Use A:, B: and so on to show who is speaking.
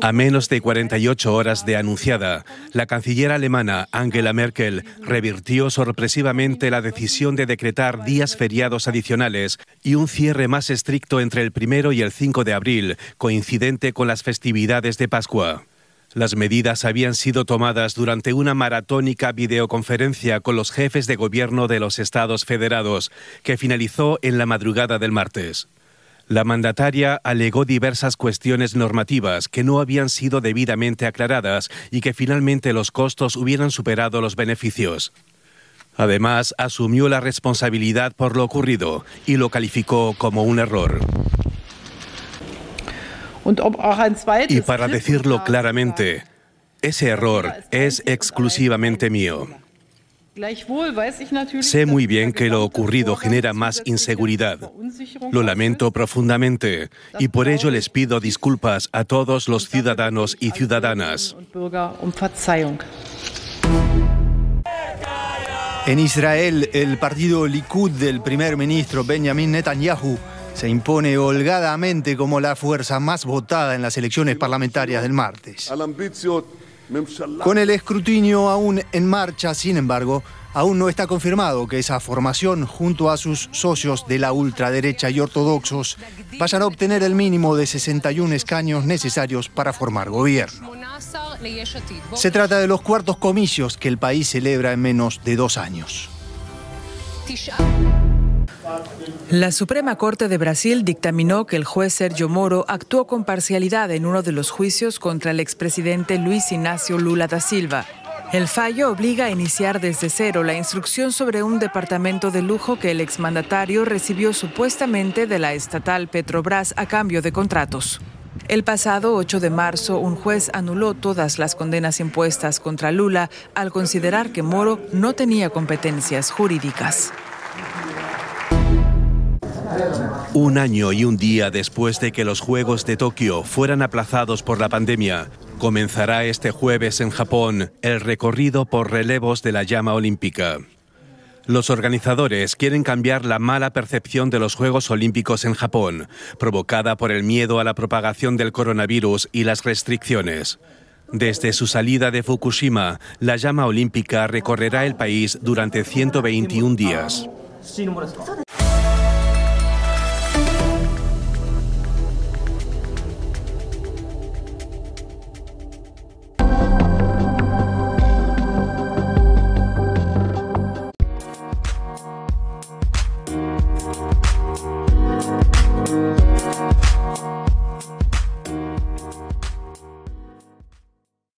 A: A menos de 48 horas de anunciada, la canciller alemana Angela Merkel revirtió sorpresivamente la decisión de decretar días feriados adicionales y un cierre más estricto entre el primero y el 5 de abril, coincidente con las festividades de Pascua. Las medidas habían sido tomadas durante una maratónica videoconferencia con los jefes de gobierno de los Estados federados, que finalizó en la madrugada del martes. La mandataria alegó diversas cuestiones normativas que no habían sido debidamente aclaradas y que finalmente los costos hubieran superado los beneficios. Además, asumió la responsabilidad por lo ocurrido y lo calificó como un error. Y para decirlo claramente, ese error es exclusivamente mío. Sé muy bien que lo ocurrido genera más inseguridad. Lo lamento profundamente y por ello les pido disculpas a todos los ciudadanos y ciudadanas.
B: En Israel, el partido Likud del primer ministro Benjamin Netanyahu se impone holgadamente como la fuerza más votada en las elecciones parlamentarias del martes. Con el escrutinio aún en marcha, sin embargo, aún no está confirmado que esa formación, junto a sus socios de la ultraderecha y ortodoxos, vayan a obtener el mínimo de 61 escaños necesarios para formar gobierno. Se trata de los cuartos comicios que el país celebra en menos de dos años.
C: La Suprema Corte de Brasil dictaminó que el juez Sergio Moro actuó con parcialidad en uno de los juicios contra el expresidente Luis Ignacio Lula da Silva. El fallo obliga a iniciar desde cero la instrucción sobre un departamento de lujo que el exmandatario recibió supuestamente de la estatal Petrobras a cambio de contratos. El pasado 8 de marzo, un juez anuló todas las condenas impuestas contra Lula al considerar que Moro no tenía competencias jurídicas.
A: Un año y un día después de que los Juegos de Tokio fueran aplazados por la pandemia, comenzará este jueves en Japón el recorrido por relevos de la llama olímpica. Los organizadores quieren cambiar la mala percepción de los Juegos Olímpicos en Japón, provocada por el miedo a la propagación del coronavirus y las restricciones. Desde su salida de Fukushima, la llama olímpica recorrerá el país durante 121 días.